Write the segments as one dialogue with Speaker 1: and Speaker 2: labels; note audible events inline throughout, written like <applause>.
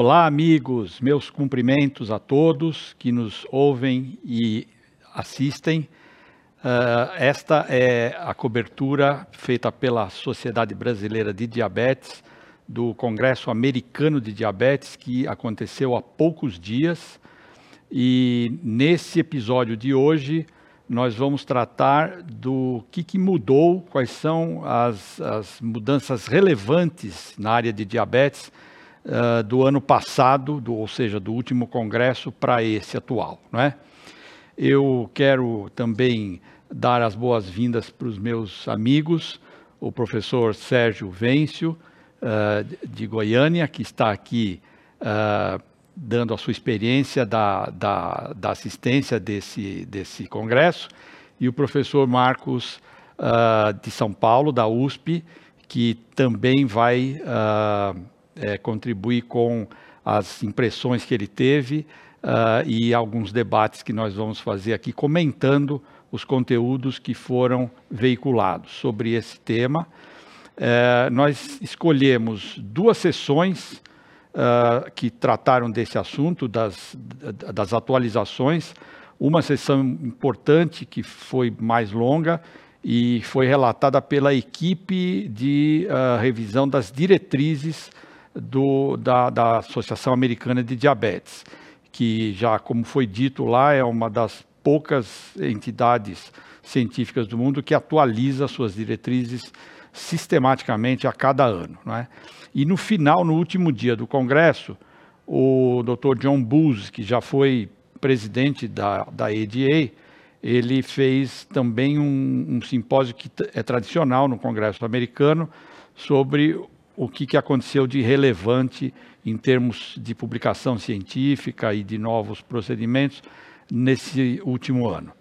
Speaker 1: Olá, amigos, meus cumprimentos a todos que nos ouvem e assistem. Uh, esta é a cobertura feita pela Sociedade Brasileira de Diabetes do Congresso Americano de Diabetes, que aconteceu há poucos dias. E nesse episódio de hoje, nós vamos tratar do que, que mudou, quais são as, as, mudanças relevantes na área de diabetes uh, do ano passado, do, ou seja, do último congresso para esse atual. Não é? Eu quero também dar as boas-vindas para os meus amigos, o professor Sérgio Vêncio, uh, de Goiânia, que está aqui uh, dando a sua experiência da, da, da, assistência desse, desse congresso, e o professor Marcos uh, de São Paulo, da USP, que também vai é, contribuir com as impressões que ele teve uh, e alguns debates que nós vamos fazer aqui, comentando os conteúdos que foram veiculados sobre esse tema. Uh, nós escolhemos duas sessões uh, que trataram desse assunto, das, das atualizações. Uma sessão importante, que foi mais longa, e foi relatada pela equipe de uh, revisão das diretrizes do, da, da, Associação Americana de Diabetes, que já, como foi dito lá, é uma das poucas entidades científicas do mundo que atualiza suas diretrizes sistematicamente a cada ano. Não é? E no final, no último dia do Congresso, o Dr. John Booz, que já foi presidente da, da ADA, ele fez também um, um simpósio que é tradicional no Congresso americano sobre o que, que aconteceu de relevante em termos de publicação científica e de novos procedimentos nesse último ano.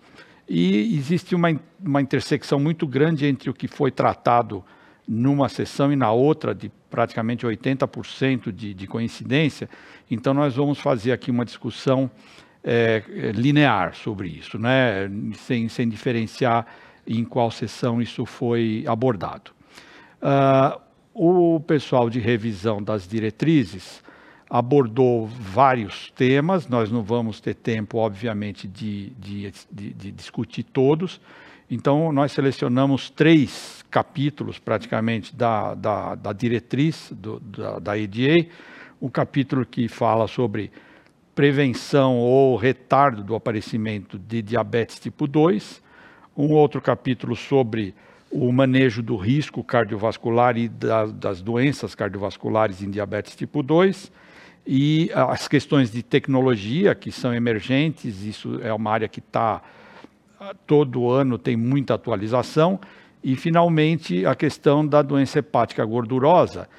Speaker 1: E existe uma, uma intersecção muito grande entre o que foi tratado numa sessão e na outra, de praticamente 80% de, de coincidência. Então, nós vamos fazer aqui uma discussão é, linear sobre isso, né? sem, sem diferenciar em qual sessão isso foi abordado. Uh, o pessoal de revisão das diretrizes abordou vários temas, nós não vamos ter tempo, obviamente, de, de, de, de discutir todos, então, nós selecionamos três capítulos, praticamente, da, da, da diretriz do, da, da EDA. Um capítulo que fala sobre prevenção ou retardo do aparecimento de diabetes tipo 2. Um outro capítulo sobre o manejo do risco cardiovascular e da, das doenças cardiovasculares em diabetes tipo 2 e as questões de tecnologia que são emergentes, isso é uma área que está todo ano tem muita atualização. E, finalmente, a questão da doença hepática gordurosa,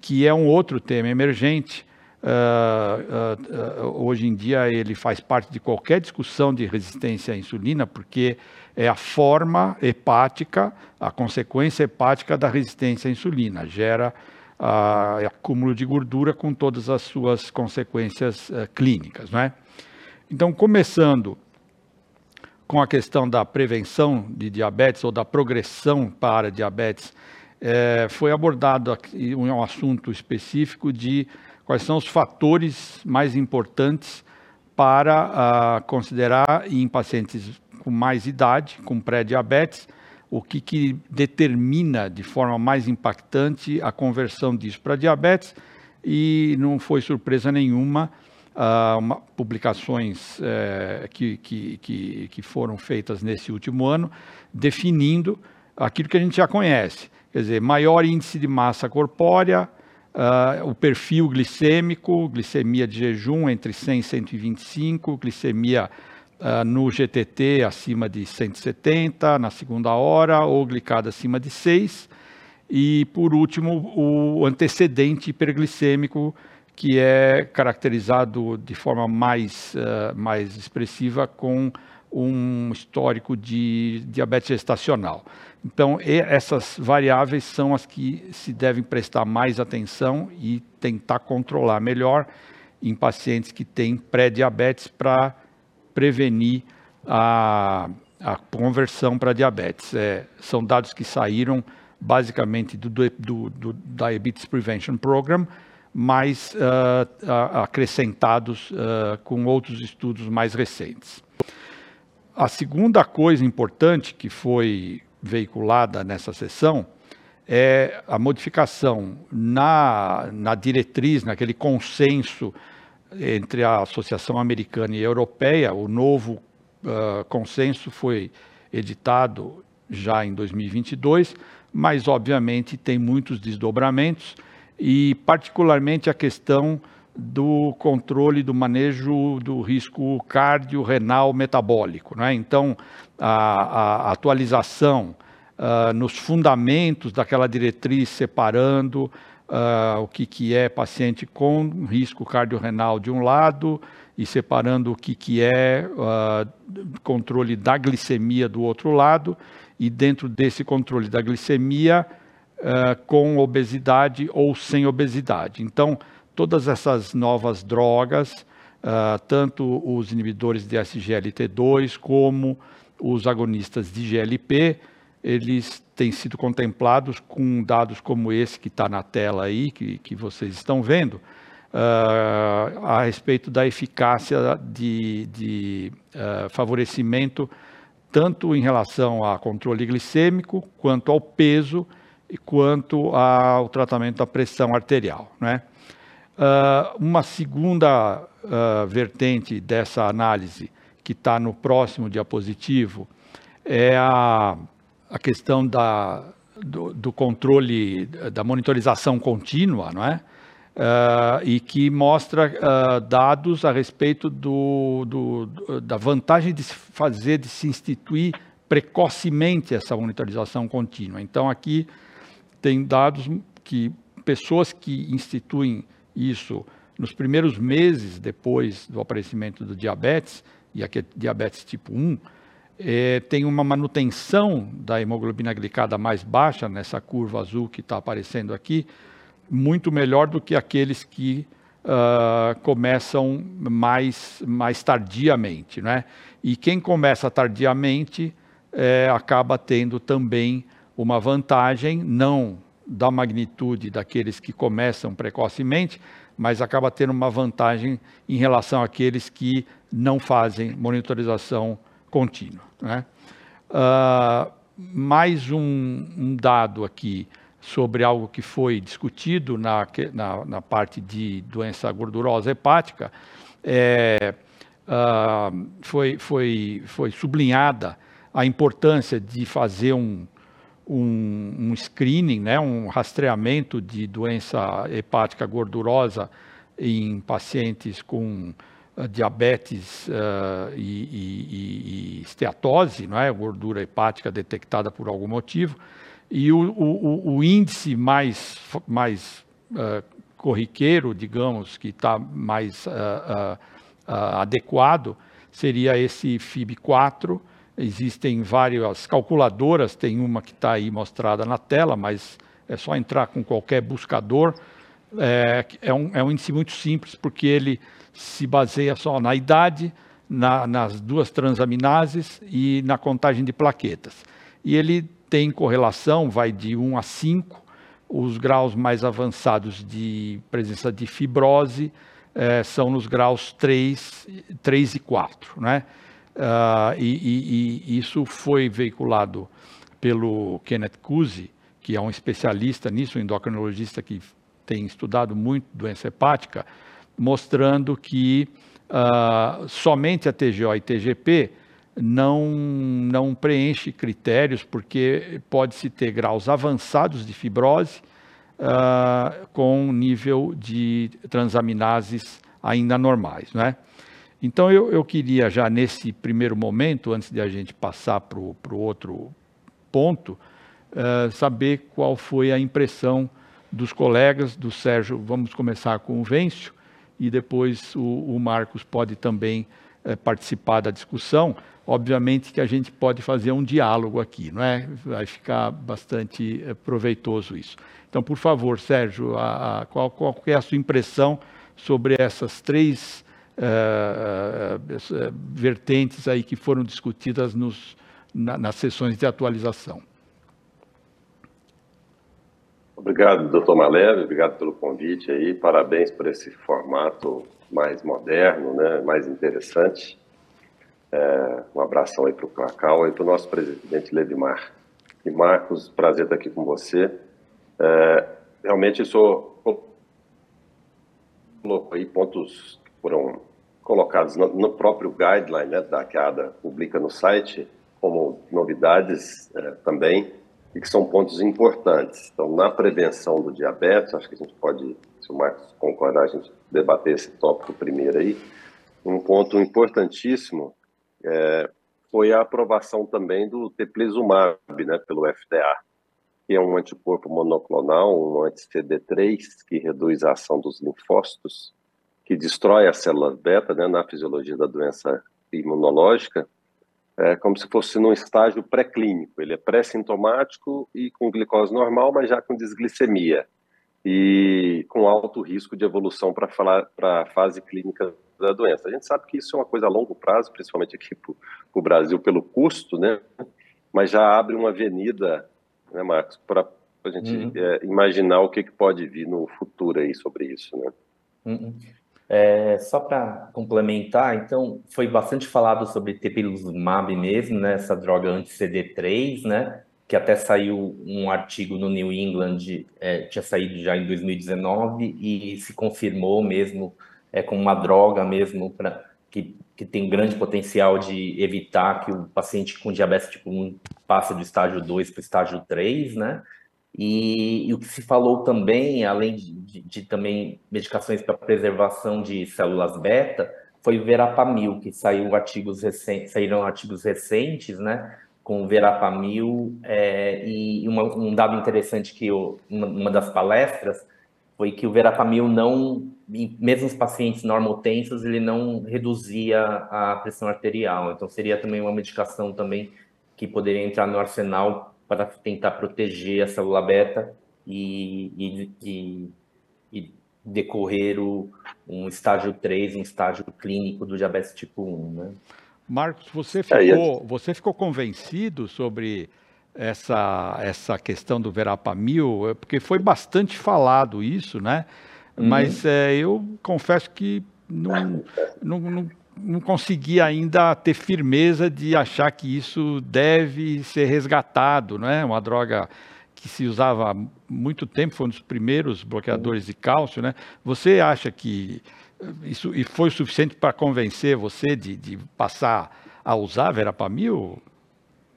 Speaker 1: que é um outro tema emergente. Uh, uh, uh, hoje em dia, ele faz parte de qualquer discussão de resistência à insulina, porque é a forma hepática, a consequência hepática da resistência à insulina. Gera acúmulo de gordura com todas as suas consequências eh, clínicas. Não é? Então, começando com a questão da prevenção de diabetes ou da progressão para diabetes, é, foi abordado aqui um assunto específico de quais são os fatores mais importantes para uh, considerar em pacientes com mais idade, com pré-diabetes, o que, que determina de forma mais impactante a conversão disso para diabetes, e não foi surpresa nenhuma uh, uma, publicações que, que, que, que, foram feitas nesse último ano, definindo aquilo que a gente já conhece, quer dizer, maior índice de massa corpórea, uh, o perfil glicêmico, glicemia de jejum entre 100 e 125, glicemia Uh, no GTT acima de 170 na segunda hora ou glicada acima de 6 e por último o antecedente hiperglicêmico que é caracterizado de forma mais, uh, mais expressiva com um histórico de diabetes gestacional. Então, essas variáveis são as que se devem prestar mais atenção e tentar controlar melhor em pacientes que têm pré-diabetes para prevenir a, a conversão para diabetes. É, são dados que saíram basicamente do, do, do Diabetes Prevention Program, mais uh, acrescentados uh, com outros estudos mais recentes. A segunda coisa importante que foi veiculada nessa sessão é a modificação na, na diretriz, naquele consenso entre a Associação Americana e Europeia. O novo uh, consenso foi editado já em 2022, mas obviamente tem muitos desdobramentos e particularmente a questão do controle do manejo do risco cardiorrenal metabólico. Né? Então, a, a atualização uh, nos fundamentos daquela diretriz separando uh, o que, que é paciente com risco cardiorrenal de um lado e separando o que, que é uh, controle da glicemia do outro lado e dentro desse controle da glicemia uh, com obesidade ou sem obesidade. Então, todas essas novas drogas, uh, tanto os inibidores de SGLT2 como os agonistas de GLP, eles têm sido contemplados com dados como esse que está na tela aí, que, que vocês estão vendo, uh, a respeito da eficácia de, de uh, favorecimento tanto em relação ao controle glicêmico, quanto ao peso e quanto ao tratamento da pressão arterial. Né? Uh, uma segunda vertente dessa análise, que está no próximo diapositivo, é a, a questão da, do, do, controle, da monitorização contínua, não é? Uh, e que mostra uh, dados a respeito do, do, da vantagem de se fazer, de se instituir precocemente essa monitorização contínua. Então, aqui tem dados que pessoas que instituem isso nos primeiros meses depois do aparecimento do diabetes, e aqui é diabetes tipo 1, é, tem uma manutenção da hemoglobina glicada mais baixa, nessa curva azul que está aparecendo aqui, muito melhor do que aqueles que uh, começam mais, mais tardiamente. Né? E quem começa tardiamente é, acaba tendo também uma vantagem, não da magnitude daqueles que começam precocemente, mas acaba tendo uma vantagem em relação àqueles que não fazem monitorização contínua. Né? Uh, mais um, um, dado aqui sobre algo que foi discutido na, na, na parte de doença gordurosa hepática, é, uh, foi, foi, foi sublinhada a importância de fazer um, um, um, screening, né, um rastreamento de doença hepática gordurosa em pacientes com diabetes uh, e, e, e, esteatose, não é? gordura hepática detectada por algum motivo, e o, o, o índice mais, mais uh, corriqueiro, digamos, que está mais uh, adequado, seria esse FIB4. Existem várias calculadoras, tem uma que está aí mostrada na tela, mas é só entrar com qualquer buscador. É, é, um, é um índice muito simples, porque ele se baseia só na idade, na, nas duas transaminases e na contagem de plaquetas. E ele tem correlação, vai de 1 a 5, os graus mais avançados de presença de fibrose eh, são nos graus 3, 3 e 4. Né? Uh, e, e, e, isso foi veiculado pelo Kenneth Cusi, que é um especialista nisso, um endocrinologista que tem estudado muito doença hepática, mostrando que uh, somente a TGO e TGP não, não preenche critérios, porque pode-se ter graus avançados de fibrose uh, com nível de transaminases ainda normais. Né? Então, eu, eu queria já nesse primeiro momento, antes de a gente passar para o outro ponto, uh, saber qual foi a impressão dos colegas, do Sérgio, vamos começar com o Vêncio, e depois o, o Marcos pode também uh, participar da discussão obviamente que a gente pode fazer um diálogo aqui, não é? Vai ficar bastante eh, proveitoso isso. Então, por favor, Sérgio, a, a, qual, qual é a sua impressão sobre essas três uh, vertentes aí que foram discutidas nos, na, nas sessões de atualização?
Speaker 2: Obrigado, doutor Maleve, obrigado pelo convite aí, parabéns por esse formato mais moderno, né, mais interessante. É, um abração aí para o Cacau e para o nosso presidente Levimar. E Marcos, prazer estar aqui com você. É, realmente sou colocou aí pontos que foram colocados no, no próprio guideline né, da que a ADA publica no site, como novidades é, também, e que são pontos importantes. Então, na prevenção do diabetes, acho que a gente pode, se o Marcos concordar, a gente debater esse tópico primeiro aí. Um ponto importantíssimo é, foi a aprovação também do teplizumab, né, pelo FDA, que é um anticorpo monoclonal, um anti-CD3, que reduz a ação dos linfócitos, que destrói as células beta né, na fisiologia da doença imunológica, é como se fosse num estágio pré-clínico. Ele é pré-sintomático e com glicose normal, mas já com desglicemia e com alto risco de evolução para a fase clínica da doença. A gente sabe que isso é uma coisa a longo prazo, principalmente aqui para o Brasil, pelo custo, né? mas já abre uma avenida, né, Marcos, para a gente uhum. é, imaginar o que, que pode vir no futuro aí sobre isso. Né?
Speaker 3: Uhum. É, só para complementar, então, foi bastante falado sobre tepilizumab mesmo, né, essa droga anti-CD3, né, que até saiu um artigo no New England, é, tinha saído já em 2019 e se confirmou mesmo é, como uma droga mesmo para que, que tem grande potencial de evitar que o paciente com diabetes tipo 1 passe do estágio 2 para o estágio 3, né? E, e, o que se falou também, além de, de, de também medicações para preservação de células beta, foi o verapamil, que saiu artigos recentes, saíram artigos recentes, né, com o verapamil, é, e uma, um dado interessante que eu, uma, uma, das palestras foi que o verapamil não, mesmo os pacientes normotensos, ele não reduzia a pressão arterial, então seria também uma medicação também que poderia entrar no arsenal para tentar proteger a célula beta e, e, e, e decorrer o, um estágio 3, um estágio clínico do diabetes tipo 1. Né?
Speaker 1: Marcos, você é, ficou, você ficou convencido sobre essa, essa questão do verapamil? É, porque foi bastante falado isso, né? Uhum. Mas é, eu confesso que não, não, não não consegui ainda ter firmeza de achar que isso deve ser resgatado, não é? Uma droga que se usava há muito tempo, foi um dos primeiros bloqueadores de cálcio, né? Você acha que isso e foi suficiente para convencer você de, de passar a usar verapamil?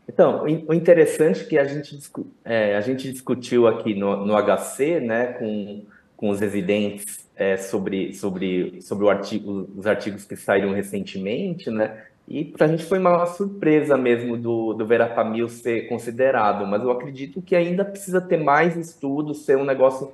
Speaker 3: Então, o interessante é que a gente, é, a gente discutiu aqui no, no HC, né, com, com os residentes é, sobre, sobre, sobre artigo, os artigos que saíram recentemente, né? E para a gente foi uma surpresa mesmo do, do Verapamil ser considerado, mas eu acredito que ainda precisa ter mais estudos, ser um negócio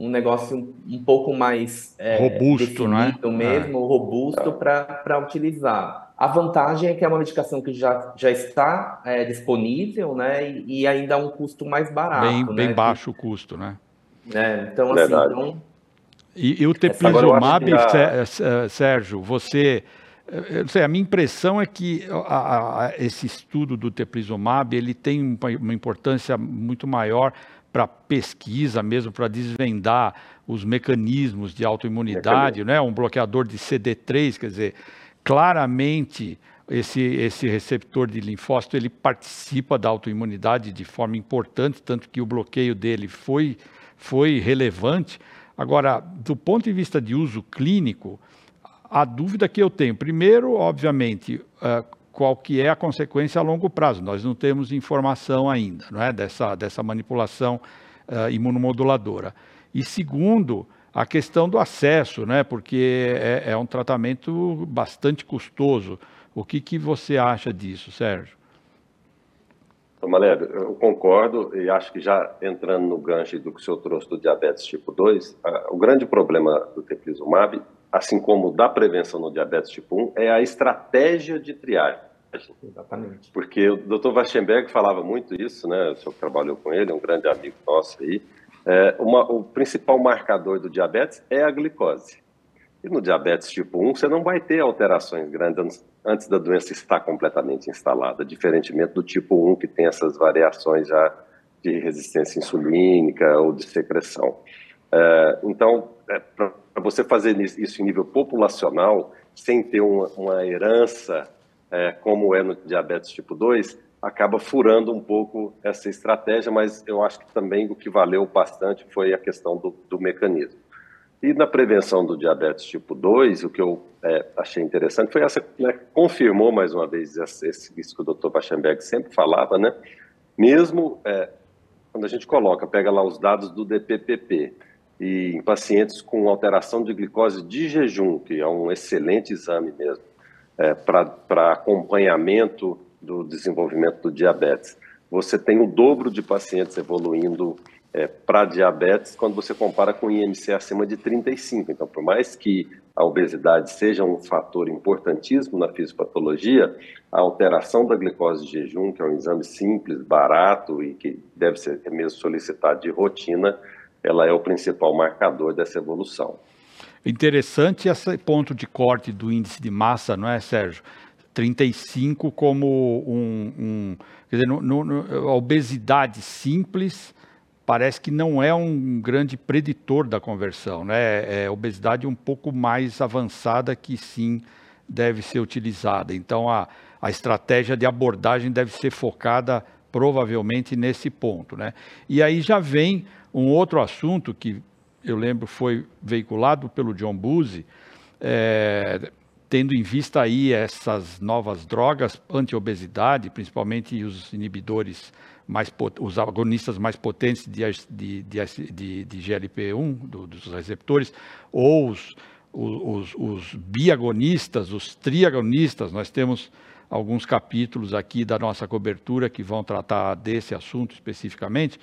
Speaker 3: um negócio um pouco mais
Speaker 1: é, robusto, né?
Speaker 3: mesmo, é. robusto para utilizar. A vantagem é que é uma medicação que já, já está é, disponível, né? E, e, ainda a um custo mais barato.
Speaker 1: Bem,
Speaker 3: né?
Speaker 1: bem baixo o custo, né?
Speaker 3: É, então, assim, então,
Speaker 1: e, e o teplizumab. Sérgio, você... Sei, a minha impressão é que a, a, esse estudo do teplizumab ele tem uma importância muito maior para pesquisa mesmo, para desvendar os mecanismos de autoimunidade, né? um bloqueador de CD3, quer dizer, claramente esse, esse receptor de linfócito ele participa da autoimunidade de forma importante, tanto que o bloqueio dele foi, foi relevante, Agora, do ponto de vista de uso clínico, a dúvida que eu tenho, primeiro, obviamente, uh, qual que é a consequência a longo prazo. Nós não temos informação ainda não é, dessa, dessa manipulação uh, imunomoduladora. E segundo, a questão do acesso, né, porque é, é um tratamento bastante custoso. O que, que você acha disso, Sérgio?
Speaker 2: Maleb, eu concordo e acho que já entrando no gancho do que o senhor trouxe do diabetes tipo 2, o grande problema do teplizumab, assim como da prevenção no diabetes tipo 1, é a estratégia de triagem.
Speaker 3: Exatamente.
Speaker 2: Porque o Dr. Waschenberg falava muito isso, né? O senhor trabalhou com ele, é um grande amigo nosso aí. É, uma, o principal marcador do diabetes é a glicose. E no diabetes tipo 1, você não vai ter alterações grandes antes da doença estar completamente instalada, diferentemente do tipo 1, que tem essas variações já de resistência insulínica ou de secreção. É, então, é, para você fazer isso em nível populacional, sem ter uma, herança, é, como é no diabetes tipo 2, acaba furando um pouco essa estratégia, mas eu acho que também o que valeu bastante foi a questão do, do mecanismo. E na prevenção do diabetes tipo 2, o que eu é, achei interessante foi essa, né, confirmou mais uma vez esse, isso que o Dr. Bachenberg sempre falava, né? Mesmo é, quando a gente coloca, pega lá os dados do DPPP, e em pacientes com alteração de glicose de jejum, que é um excelente exame mesmo, é, para acompanhamento do desenvolvimento do diabetes. Você tem o dobro de pacientes evoluindo é, para diabetes quando você compara com IMC acima de 35. Então, por mais que a obesidade seja um fator importantíssimo na fisiopatologia, a alteração da glicose de jejum, que é um exame simples, barato e que deve ser mesmo solicitado de rotina, ela é o principal marcador dessa evolução.
Speaker 1: Interessante esse ponto de corte do índice de massa, não é, Sérgio? 35 como um, um quer dizer, no, no, a obesidade simples parece que não é um grande preditor da conversão, né? É obesidade um pouco mais avançada que sim deve ser utilizada. Então a, a estratégia de abordagem deve ser focada provavelmente nesse ponto, né? E aí já vem um outro assunto que eu lembro foi veiculado pelo John Buzzi, é, tendo em vista aí essas novas drogas anti-obesidade, principalmente os inibidores mais os agonistas mais potentes de, de, de, de GLP-1, do, dos receptores, ou os, os, os biagonistas, os triagonistas, nós temos alguns capítulos aqui da nossa cobertura que vão tratar desse assunto especificamente,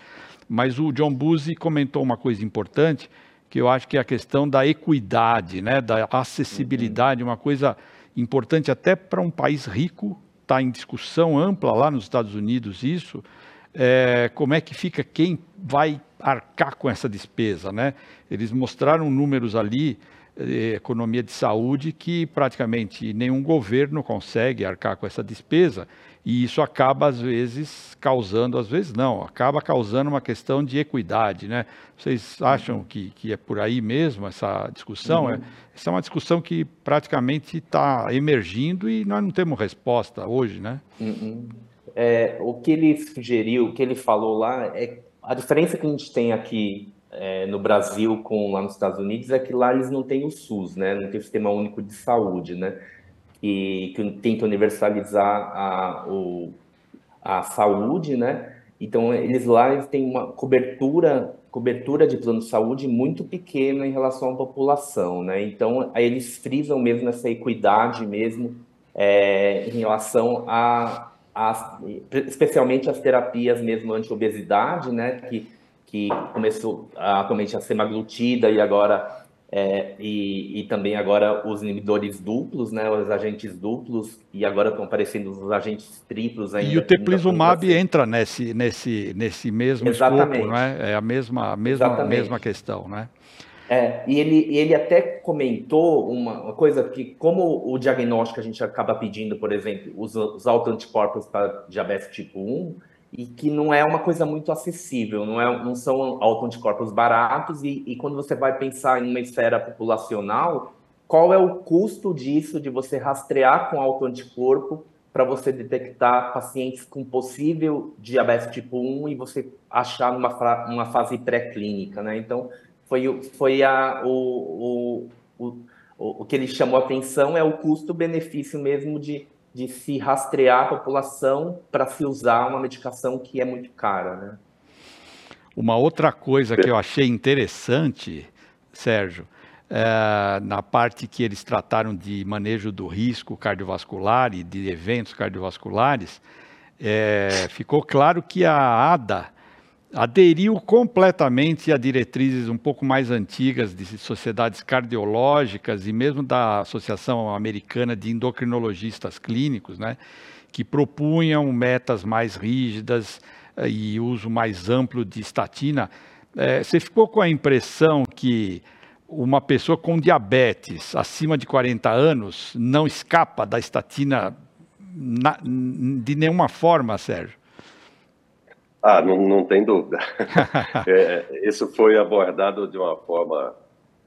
Speaker 1: mas o John Buzzi comentou uma coisa importante, que eu acho que é a questão da equidade, né, da acessibilidade, uma coisa importante até para um país rico, está em discussão ampla lá nos Estados Unidos isso, é, como é que fica quem vai arcar com essa despesa, né? Eles mostraram números ali, eh, economia de saúde, que praticamente nenhum governo consegue arcar com essa despesa, e isso acaba, às vezes, causando, às vezes não, acaba causando uma questão de equidade, né? Vocês acham que, que é por aí mesmo essa discussão? Uhum. É, essa é uma discussão que praticamente está emergindo e nós não temos resposta hoje, né?
Speaker 3: Uhum. É, o que ele sugeriu, o que ele falou lá, é a diferença que a gente tem aqui é, no Brasil com lá nos Estados Unidos é que lá eles não têm o SUS, né? Não tem o Sistema Único de Saúde, né? Que, que tenta universalizar a, o, a saúde, né? Então, eles lá eles têm uma cobertura, cobertura de plano de saúde muito pequena em relação à população, né? Então, aí eles frisam mesmo essa equidade mesmo é, em relação a, a, especialmente as terapias mesmo anti-obesidade, né? Que, que começou atualmente a ser maglutida e agora é, e, e, também agora os inibidores duplos, né, os agentes duplos, e agora estão aparecendo os agentes triplos ainda.
Speaker 1: E o teplizumab entra nesse, nesse, nesse mesmo Exatamente. escopo, não é? É a mesma, a mesma, mesma questão, né?
Speaker 3: É, e ele, ele até comentou uma, uma, coisa que, como o diagnóstico a gente acaba pedindo, por exemplo, os, os autoanticorpos para diabetes tipo 1, e que não é uma coisa muito acessível, não, é, não são autoanticorpos baratos, e, e quando você vai pensar em uma esfera populacional, qual é o custo disso, de você rastrear com autoanticorpo para você detectar pacientes com possível diabetes tipo 1 e você achar numa uma fase pré-clínica, né? Então, foi, foi a, o, o, o, o que ele chamou a atenção é o custo-benefício mesmo de de se rastrear a população para se usar uma medicação que é muito cara, né?
Speaker 1: Uma outra coisa que eu achei interessante, Sérgio, é, na parte que eles trataram de manejo do risco cardiovascular e de eventos cardiovasculares, é, ficou claro que a ADA aderiu completamente a diretrizes um pouco mais antigas de sociedades cardiológicas e mesmo da Associação Americana de Endocrinologistas Clínicos, né, que propunham metas mais rígidas eh, e uso mais amplo de estatina. É, você ficou com a impressão que uma pessoa com diabetes acima de 40 anos não escapa da estatina na, de nenhuma forma, Sérgio?
Speaker 2: Ah, não, não tem dúvida. <laughs> é, isso foi abordado de uma forma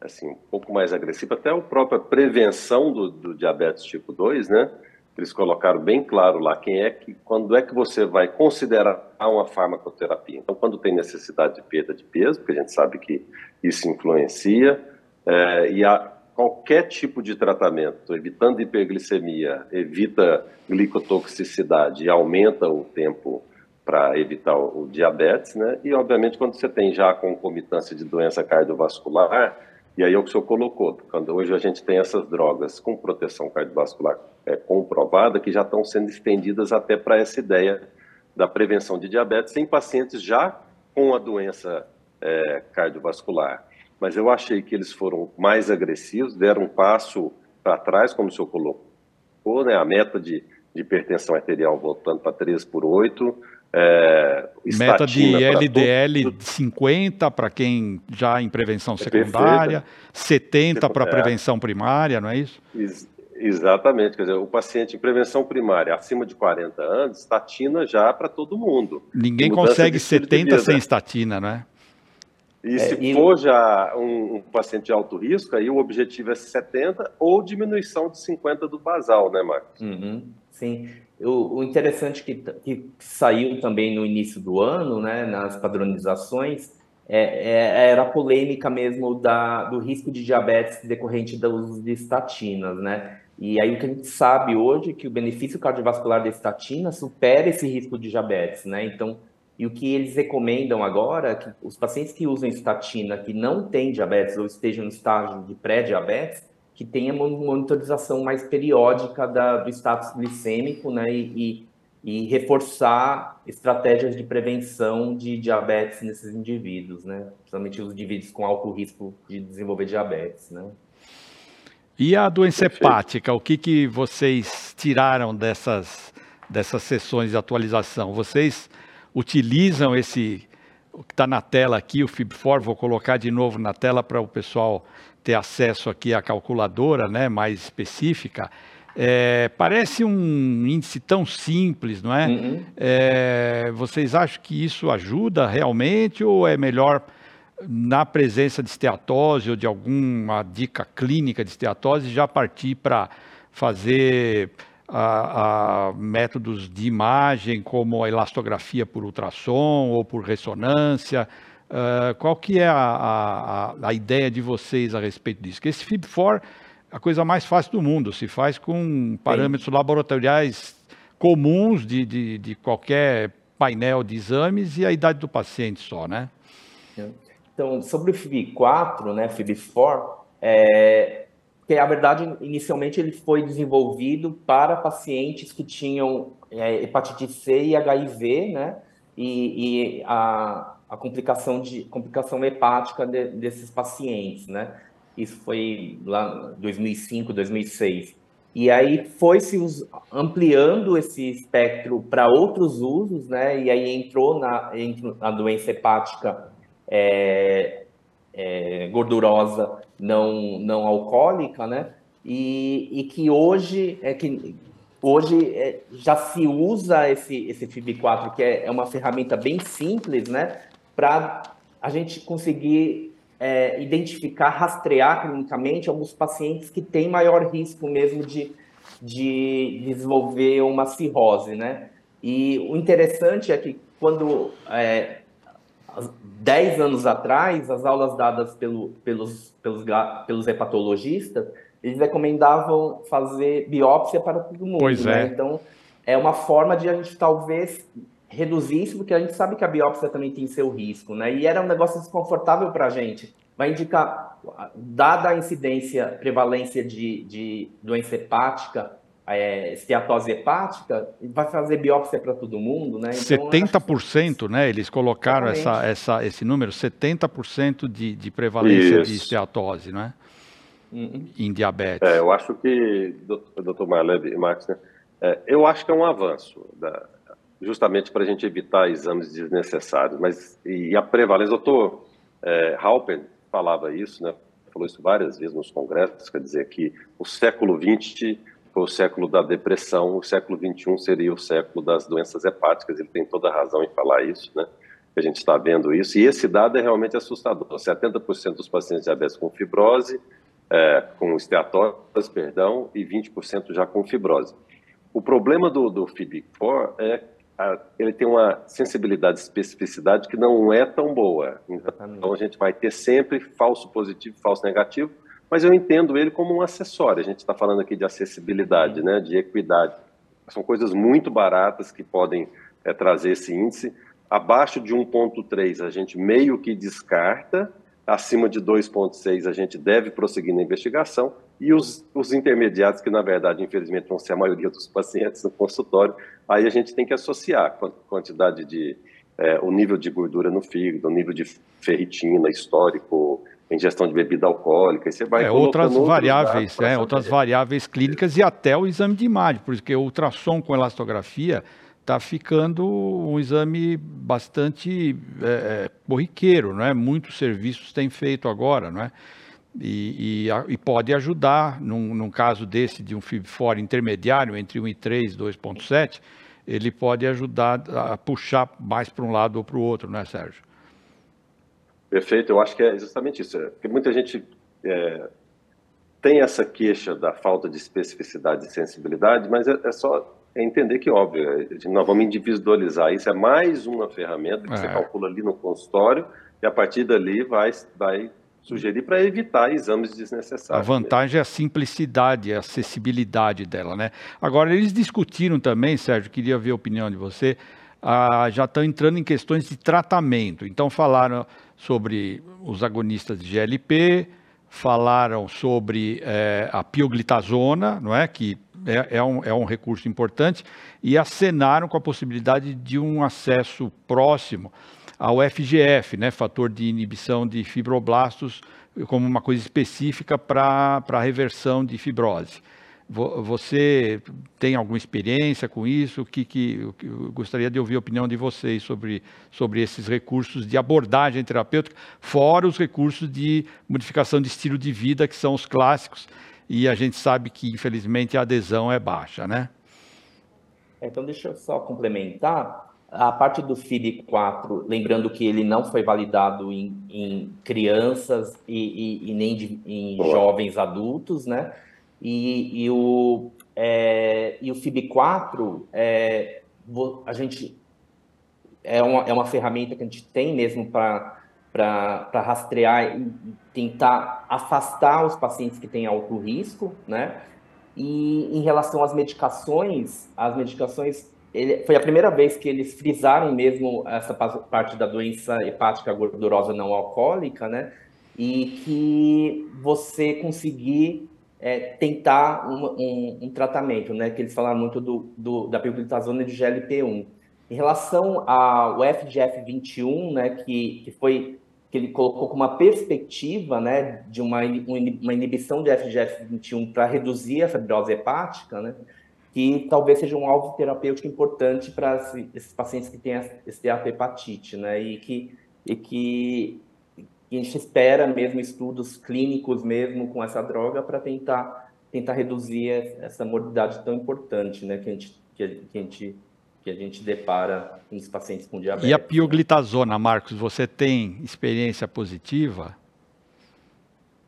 Speaker 2: assim, um pouco mais agressiva, até a própria prevenção do, do diabetes tipo 2, né? Eles colocaram bem claro lá quem é que, quando é que você vai considerar uma farmacoterapia. Então, quando tem necessidade de perda de peso, porque a gente sabe que isso influencia, é, e a, qualquer tipo de tratamento, evitando hiperglicemia, evita glicotoxicidade e aumenta o tempo para evitar o, diabetes, né? E, obviamente, quando você tem já concomitância de doença cardiovascular, e aí é o que o senhor colocou, quando hoje a gente tem essas drogas com proteção cardiovascular é, comprovada, que já estão sendo estendidas até para essa ideia da prevenção de diabetes em pacientes já com a doença é, cardiovascular. Mas eu achei que eles foram mais agressivos, deram um passo para trás, como o senhor colocou, né, a meta de, de hipertensão arterial voltando para 3 por 8,
Speaker 1: é, Meta de LDL todo... 50 para quem já em prevenção é secundária, perfeita. 70 para prevenção primária, não é isso?
Speaker 2: Ex exatamente, quer dizer, o paciente em prevenção primária acima de 40 anos, estatina já para todo mundo.
Speaker 1: Ninguém consegue 70 sem estatina, não é?
Speaker 2: E é, se e... for já um, um, paciente de alto risco, aí o objetivo é 70 ou diminuição de 50 do basal, né, Marcos?
Speaker 3: Uhum, sim. O, o interessante que, que saiu também no início do ano, né, nas padronizações, é, é, era a polêmica mesmo da, do risco de diabetes decorrente do uso de estatinas, né? E aí o que a gente sabe hoje é que o benefício cardiovascular da estatina supera esse risco de diabetes, né? Então, e o que eles recomendam agora é que os pacientes que usam estatina que não têm diabetes ou estejam no estágio de pré-diabetes, que tenha uma monitorização mais periódica da, do status glicêmico, né, e, e, e, reforçar estratégias de prevenção de diabetes nesses indivíduos, né, principalmente os indivíduos com alto risco de desenvolver diabetes, né.
Speaker 1: E a doença hepática, o que, que vocês tiraram dessas, dessas sessões de atualização? Vocês utilizam esse, o que está na tela aqui, o FIB4, vou colocar de novo na tela para o pessoal ter acesso aqui à calculadora né, mais específica, é, parece um índice tão simples, não é? Uhum. é? Vocês acham que isso ajuda realmente ou é melhor na presença de esteatose ou de alguma dica clínica de esteatose já partir para fazer a, a, métodos de imagem como a elastografia por ultrassom ou por ressonância? Uh, qual que é a, a, a, ideia de vocês a respeito disso? Que esse FIB4 é a coisa mais fácil do mundo, se faz com parâmetros Sim. laboratoriais comuns de, de, de, qualquer painel de exames e a idade do paciente só, né?
Speaker 3: Então, sobre o FIB4, né, FIB4, é, que a verdade, inicialmente ele foi desenvolvido para pacientes que tinham é, hepatite C e HIV, né, e, e a, a complicação de complicação hepática de, desses pacientes, né? Isso foi lá 2005, 2006. E aí foi se ampliando esse espectro para outros usos, né? E aí entrou na, entrou na doença hepática é, é, gordurosa não, não alcoólica, né? E, e que hoje é que hoje é, já se usa esse, esse FIB4, que é, é uma ferramenta bem simples, né? para a gente conseguir é, identificar, rastrear clinicamente alguns pacientes que têm maior risco mesmo de, de desenvolver uma cirrose, né? E o interessante é que quando, é, 10 anos atrás, as aulas dadas pelo, pelos, pelos, pelos hepatologistas, eles recomendavam fazer biópsia para todo mundo,
Speaker 1: pois
Speaker 3: né?
Speaker 1: É.
Speaker 3: Então, é uma forma de a gente talvez reduzir isso, porque a gente sabe que a biópsia também tem seu risco, né? E era um negócio desconfortável para a gente. Vai indicar, dada a incidência, prevalência de, de doença hepática, é, esteatose hepática, vai fazer biópsia para todo mundo, né?
Speaker 1: Então, 70%, que... né? Eles colocaram essa, essa, esse número, 70% de, de prevalência Isso. de esteatose, não é? Uhum. Em diabetes.
Speaker 2: É, eu acho que, doutor Marleve e Max, né? É, eu acho que é um avanço da, justamente para a gente evitar exames desnecessários. Mas e a prevalência, doutor é, Halpen falava isso, né? Falou isso várias vezes nos congressos, quer dizer que o século XX foi o século da depressão, o século 21 seria o século das doenças hepáticas. Ele tem toda a razão em falar isso, né? A gente está vendo isso. E esse dado é realmente assustador. 70% dos pacientes diabéticos com fibrose, é, com esteatose, perdão, e 20% já com fibrose. O problema do, do FIB4 é a, ele tem uma sensibilidade e especificidade que não é tão boa. Então, a gente vai ter sempre falso positivo, falso negativo, mas eu entendo ele como um acessório. A gente está falando aqui de acessibilidade, né, de equidade. São coisas muito baratas que podem é, trazer esse índice. Abaixo de 1,3 a gente meio que descarta, acima de 2,6 a gente deve prosseguir na investigação, e os, os, intermediários, que na verdade, infelizmente, vão ser a maioria dos pacientes no consultório, aí a gente tem que associar a quantidade de, é, o nível de gordura no fígado, o nível de ferritina histórico, ingestão de bebida alcoólica, e você vai
Speaker 1: é, outras variáveis, é, outras variáveis clínicas e até o exame de imagem, porque o ultrassom com elastografia está ficando um exame bastante é, é, corriqueiro, não é? Muitos serviços têm feito agora, não é? E, e, e pode ajudar, num, num, caso desse de um FIB4 intermediário entre 1 e 3, 2.7, ele pode ajudar a puxar mais para um lado ou para o outro, não é, Sérgio?
Speaker 2: Perfeito, eu acho que é justamente isso. Porque muita gente é, tem essa queixa da falta de especificidade e sensibilidade, mas é, é só é entender que, óbvio, é, nós vamos individualizar. Isso é mais uma ferramenta que é. você calcula ali no consultório e a partir dali vai, vai sugerir para evitar exames desnecessários.
Speaker 1: A vantagem é a simplicidade, a acessibilidade dela, né? Agora, eles discutiram também, Sérgio, queria ver a opinião de você, ah, já estão entrando em questões de tratamento. Então, falaram sobre os agonistas de GLP, falaram sobre é, a pioglitazona, não é? que é, é, um, é um recurso importante, e acenaram com a possibilidade de um acesso próximo ao FGF, né? fator de inibição de fibroblastos, como uma coisa específica para a reversão de fibrose. Você tem alguma experiência com isso? O que, que eu gostaria de ouvir a opinião de vocês sobre, sobre esses recursos de abordagem terapêutica, fora os recursos de modificação de estilo de vida, que são os clássicos, e a gente sabe que, infelizmente, a adesão é baixa, né?
Speaker 3: Então, deixa eu só complementar. A parte do FID4, lembrando que ele não foi validado em, em crianças e, e, e nem de, em jovens adultos, né? E, e o, é, e o FIB4, é, a gente é uma, é uma ferramenta que a gente tem mesmo para rastrear e tentar afastar os pacientes que têm alto risco, né? E em relação às medicações, as medicações, ele, foi a primeira vez que eles frisaram mesmo essa parte da doença hepática gordurosa não alcoólica, né? E que você conseguir é, tentar um, um, um, tratamento, né? Que eles falaram muito do, do da pioglitazona de GLP-1. Em relação ao FGF21, né? Que, que foi que ele colocou como uma perspectiva, né? De uma, uma inibição de FGF21 para reduzir a fibrose hepática, né? Que talvez seja um alvo terapêutico importante para esses pacientes que têm esteatohepatite, né? E que e que e a gente espera mesmo estudos clínicos mesmo com essa droga para tentar tentar reduzir essa morbidade tão importante, né, que a gente que a, que a gente que a gente depara nos pacientes com diabetes.
Speaker 1: E a pioglitazona, Marcos, você tem experiência positiva?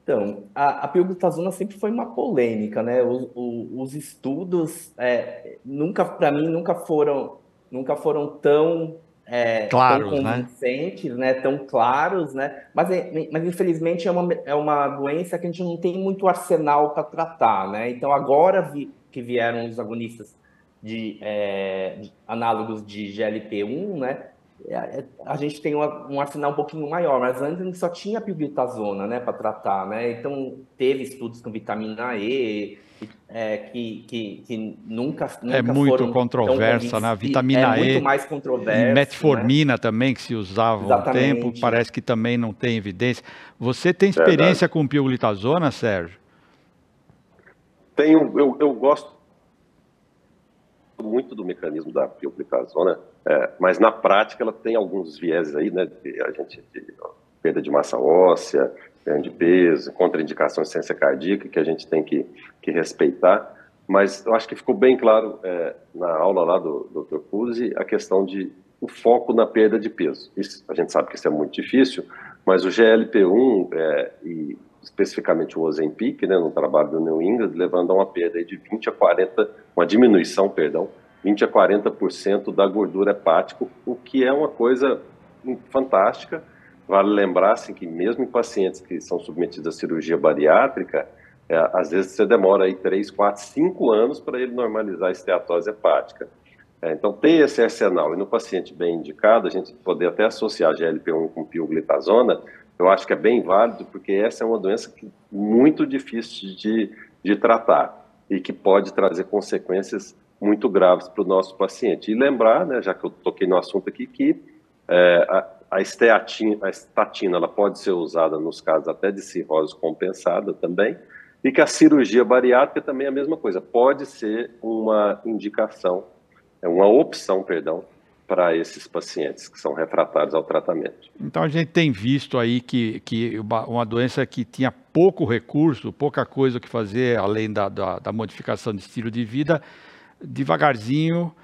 Speaker 3: Então, a, a pioglitazona sempre foi uma polêmica, né? Os, os, os estudos, é, nunca, para mim, nunca foram, nunca foram tão é,
Speaker 1: claros,
Speaker 3: tão né? convincentes, né? né? tão claros, né? Mas, é, mas infelizmente é uma, é uma doença que a gente não tem muito arsenal para tratar, né? Então agora vi, que vieram os agonistas de, é, de análogos de GLP-1, né? É, é, a gente tem uma, um arsenal um pouquinho maior, mas antes a gente só tinha pioglitazona, né, para tratar, né? Então teve estudos com vitamina E, é, que, que, que nunca, nunca
Speaker 1: é muito controversa, né? Vitamina
Speaker 3: é
Speaker 1: E,
Speaker 3: muito mais controversa,
Speaker 1: e metformina né? também que se usava Exatamente. um tempo, parece que também não tem evidência. Você tem experiência Verdade. com pioglitazona, Sérgio?
Speaker 2: Tenho, eu, eu gosto muito do mecanismo da pioglitazona, é, mas na prática ela tem alguns viés aí, né? De, a gente de, perda de massa óssea, ganho de peso, contraindicação de ciência cardíaca que a gente tem que, que respeitar. Mas eu acho que ficou bem claro é, na aula lá do Dr. Puzzi a questão de o foco na perda de peso. Isso, a gente sabe que isso é muito difícil, mas o GLP-1 é, e especificamente o Ozempic, né, no trabalho do New England, levando a uma perda de 20 a 40, uma diminuição, perdão, 20 a 40% da gordura hepática, o que é uma coisa fantástica. Vale lembrar assim, que mesmo em pacientes que são submetidos à cirurgia bariátrica, é, às vezes você demora aí 3, 4, 5 anos para ele normalizar a esteatose hepática. É, então, ter esse arsenal e no paciente bem indicado, a gente poder até associar GLP-1 com pioglitazona, eu acho que é bem válido, porque essa é uma doença que, muito difícil de, de tratar e que pode trazer consequências muito graves para o nosso paciente. E lembrar, né, já que eu toquei no assunto aqui, que é, a, esteatina, a estatina ela pode ser usada nos casos até de cirrose compensada também, e que a cirurgia bariátrica também é a mesma coisa, pode ser uma indicação, é uma opção, perdão, para esses pacientes que são refratários ao tratamento.
Speaker 1: Então a gente tem visto aí que, que uma, doença que tinha pouco recurso, pouca coisa que fazer além da, da, da modificação de estilo de vida, devagarzinho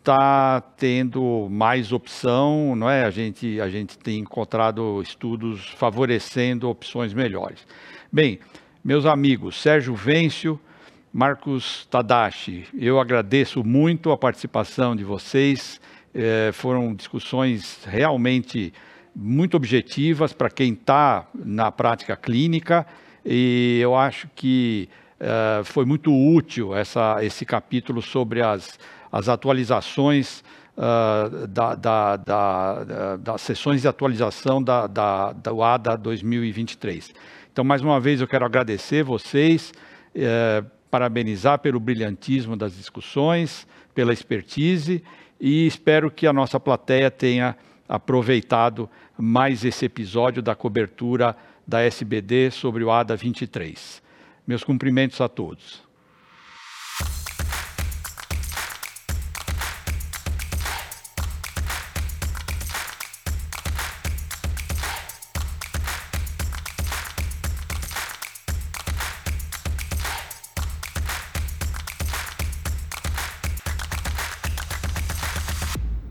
Speaker 1: está tendo mais opção, não é? A gente, a gente tem encontrado estudos favorecendo opções melhores. Bem, meus amigos, Sérgio Vêncio, Marcos Tadashi, eu agradeço muito a participação de vocês. É, foram discussões realmente muito objetivas para quem está na prática clínica e eu acho que é, foi muito útil essa, esse capítulo sobre as, as atualizações uh, da, da, da, das sessões de atualização da, da, da ADA 2023. Então, mais uma vez, eu quero agradecer vocês, eh, parabenizar pelo brilhantismo das discussões, pela expertise e espero que a nossa plateia tenha aproveitado mais esse episódio da cobertura da SBD sobre o ADA 23. Meus cumprimentos a todos.